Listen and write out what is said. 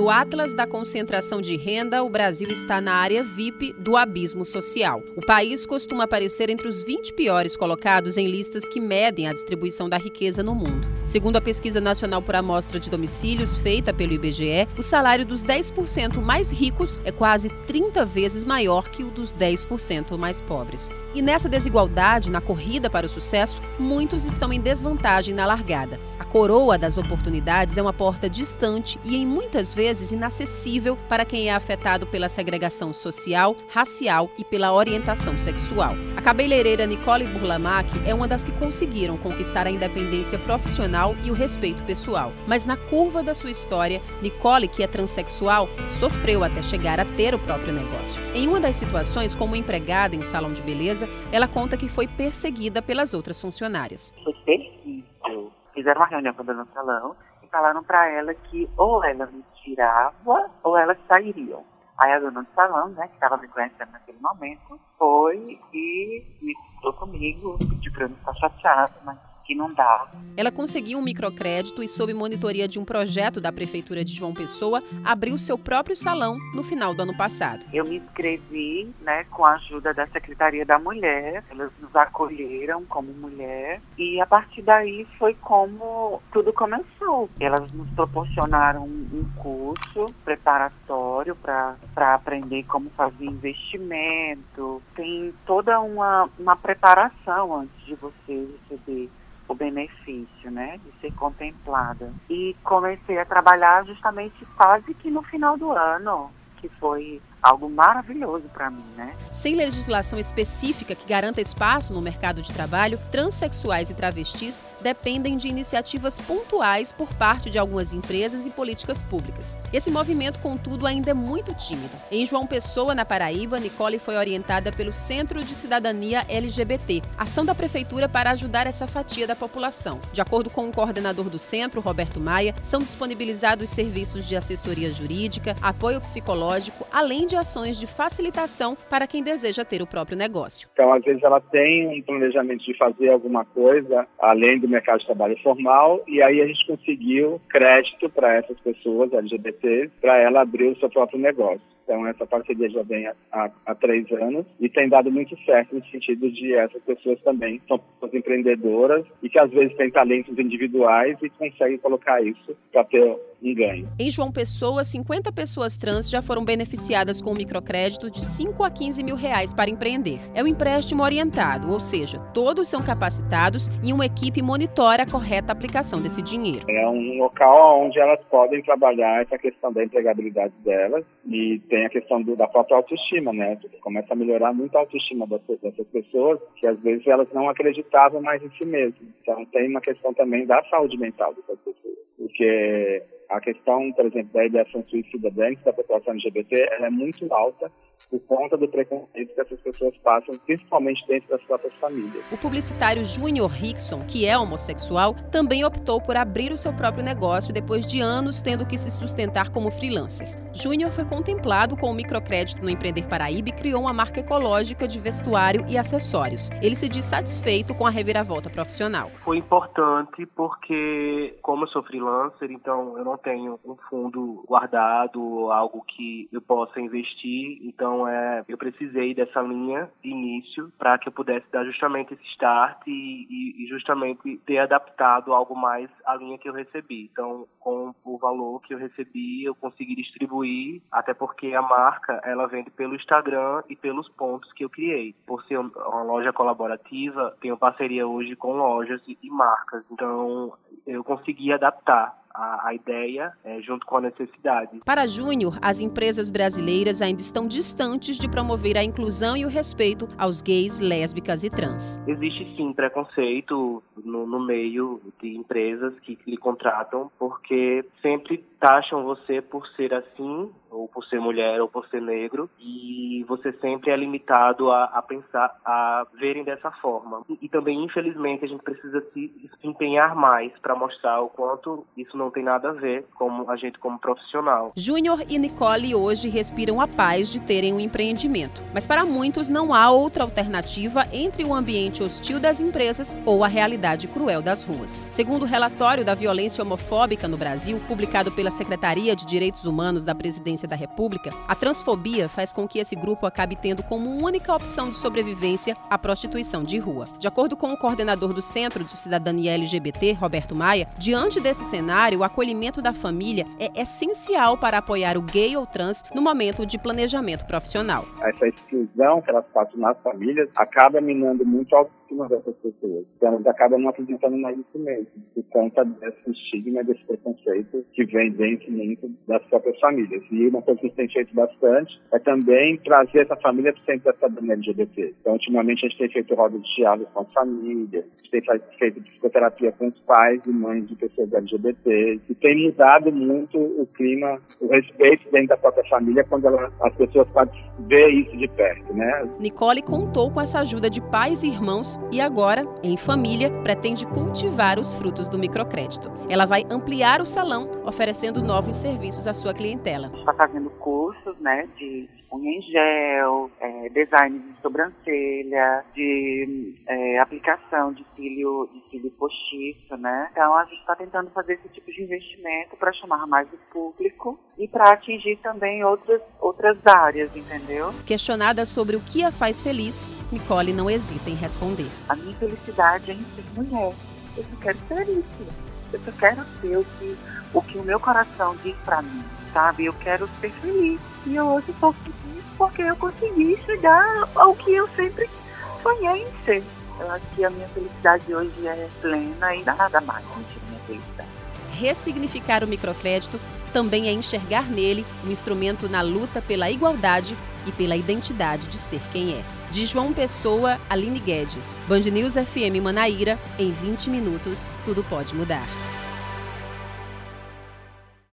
No Atlas da Concentração de Renda, o Brasil está na área VIP do abismo social. O país costuma aparecer entre os 20 piores colocados em listas que medem a distribuição da riqueza no mundo. Segundo a Pesquisa Nacional por Amostra de Domicílios, feita pelo IBGE, o salário dos 10% mais ricos é quase 30 vezes maior que o dos 10% mais pobres. E nessa desigualdade, na corrida para o sucesso, muitos estão em desvantagem na largada. A coroa das oportunidades é uma porta distante e, em muitas vezes, vezes inacessível para quem é afetado pela segregação social, racial e pela orientação sexual. A cabeleireira Nicole Burlamac é uma das que conseguiram conquistar a independência profissional e o respeito pessoal. Mas na curva da sua história, Nicole, que é transexual, sofreu até chegar a ter o próprio negócio. Em uma das situações, como empregada em um salão de beleza, ela conta que foi perseguida pelas outras funcionárias. Foi terrível. Fizeram uma reunião com a dona salão falaram para ela que ou ela me tirava ou elas sairiam. Aí a dona do salão, né, que estava me conhecendo naquele momento, foi e me falou comigo, pediu para eu não ficar chateada, mas que não dá. Ela conseguiu um microcrédito e, sob monitoria de um projeto da Prefeitura de João Pessoa, abriu seu próprio salão no final do ano passado. Eu me inscrevi né, com a ajuda da Secretaria da Mulher, elas nos acolheram como mulher e a partir daí foi como tudo começou. Elas nos proporcionaram um curso preparatório para aprender como fazer investimento. Tem toda uma, uma preparação antes de você receber o benefício, né, de ser contemplada. E comecei a trabalhar justamente quase que no final do ano, que foi algo maravilhoso para mim, né? Sem legislação específica que garanta espaço no mercado de trabalho, transexuais e travestis dependem de iniciativas pontuais por parte de algumas empresas e políticas públicas. Esse movimento, contudo, ainda é muito tímido. Em João Pessoa, na Paraíba, Nicole foi orientada pelo Centro de Cidadania LGBT, ação da prefeitura para ajudar essa fatia da população. De acordo com o coordenador do centro, Roberto Maia, são disponibilizados serviços de assessoria jurídica, apoio psicológico, além de ações de facilitação para quem deseja ter o próprio negócio. Então, às vezes, ela tem um planejamento de fazer alguma coisa além do mercado de trabalho formal, e aí a gente conseguiu crédito para essas pessoas LGBT para ela abrir o seu próprio negócio. Então, essa parceria já vem há, há, três anos e tem dado muito certo no sentido de essas pessoas também são pessoas empreendedoras e que às vezes têm talentos individuais e conseguem colocar isso para ter um ganho. Em João Pessoa, 50 pessoas trans já foram beneficiadas com um microcrédito de 5 a 15 mil reais para empreender. É um empréstimo orientado, ou seja, todos são capacitados e uma equipe monitora a correta aplicação desse dinheiro. É um local onde elas podem trabalhar essa questão da empregabilidade delas e tem tem a questão do, da própria autoestima, né? Começa a melhorar muito a autoestima dessas, dessas pessoas, que às vezes elas não acreditavam mais em si mesmas. Então tem uma questão também da saúde mental dessas pessoas. Porque a questão, por exemplo, da ideação suicida dentro da população LGBT ela é muito alta por conta do preconceito que essas pessoas passam, principalmente dentro das próprias famílias. O publicitário Júnior Rickson, que é homossexual, também optou por abrir o seu próprio negócio depois de anos tendo que se sustentar como freelancer. Júnior foi contemplado com o microcrédito no Empreender Paraíba e criou uma marca ecológica de vestuário e acessórios. Ele se diz satisfeito com a reviravolta profissional. Foi importante porque, como eu sou freelancer, então eu não tenho um fundo guardado, algo que eu possa investir. Então, é, eu precisei dessa linha de início para que eu pudesse dar justamente esse start e, e, justamente ter adaptado algo mais à linha que eu recebi. Então, com o valor que eu recebi, eu consegui distribuir, até porque a marca ela vende pelo Instagram e pelos pontos que eu criei. Por ser uma loja colaborativa, tenho parceria hoje com lojas e, e marcas. Então, eu consegui adaptar a, a ideia é, junto com a necessidade. Para Júnior, as empresas brasileiras ainda estão distantes de promover a inclusão e o respeito aos gays, lésbicas e trans. Existe sim preconceito no, no meio de empresas que lhe contratam, porque sempre taxam você por ser assim ou por ser mulher, ou por ser negro, e você sempre é limitado a, a pensar, a verem dessa forma. E, e, também, infelizmente, a gente precisa se empenhar mais para mostrar o quanto isso não tem nada a ver com a gente como profissional. Júnior e Nicole hoje respiram a paz de terem um empreendimento, mas para muitos não há outra alternativa entre o ambiente hostil das empresas ou a realidade cruel das ruas. Segundo o relatório da violência homofóbica no Brasil, publicado pela Secretaria de Direitos Humanos da Presidência da República, a transfobia faz com que esse grupo acabe tendo como única opção de sobrevivência a prostituição de rua. De acordo com o coordenador do Centro de Cidadania LGBT, Roberto Maia, diante desse cenário, o acolhimento da família é essencial para apoiar o gay ou trans no momento de planejamento profissional. Essa exclusão que elas passam nas famílias acaba minando muito a autoestima dessas pessoas. Então, elas acabam não acreditando mais nisso mesmo, por conta desse estigma, desse preconceito que vem dentro muito das próprias famílias. E uma coisa que a gente tem feito bastante é também trazer essa família para o centro da LGBT. Então, ultimamente, a gente tem feito rodas de diálogo com as famílias, a gente tem feito psicoterapia com os pais e mães de pessoas LGBT, e tem mudado muito o clima, o respeito dentro da própria família quando ela, as pessoas podem ver isso de perto, né? Nicole contou com essa ajuda de pais e irmãos e agora, em família, pretende cultivar os frutos do microcrédito. Ela vai ampliar o salão, oferecendo novos serviços à sua clientela. Está fazendo cursos, né, de unha em gel, é, design de sobrancelha, de é, aplicação de cílio, de cílio postiço, né? Então a gente está tentando fazer esse tipo de investimento para chamar mais o público e para atingir também outras, outras áreas, entendeu? Questionada sobre o que a faz feliz, Nicole não hesita em responder. A minha felicidade é em ser mulher. Eu só quero ser isso. Eu só quero ser o que o, que o meu coração diz para mim, sabe? Eu quero ser feliz. E eu hoje estou feliz porque eu consegui chegar ao que eu sempre sonhei em ser. Eu acho que a minha felicidade hoje é plena e nada mais que minha felicidade. Ressignificar o microcrédito também é enxergar nele um instrumento na luta pela igualdade e pela identidade de ser quem é. De João Pessoa, Aline Guedes. Band News FM Manaíra, em 20 minutos, tudo pode mudar.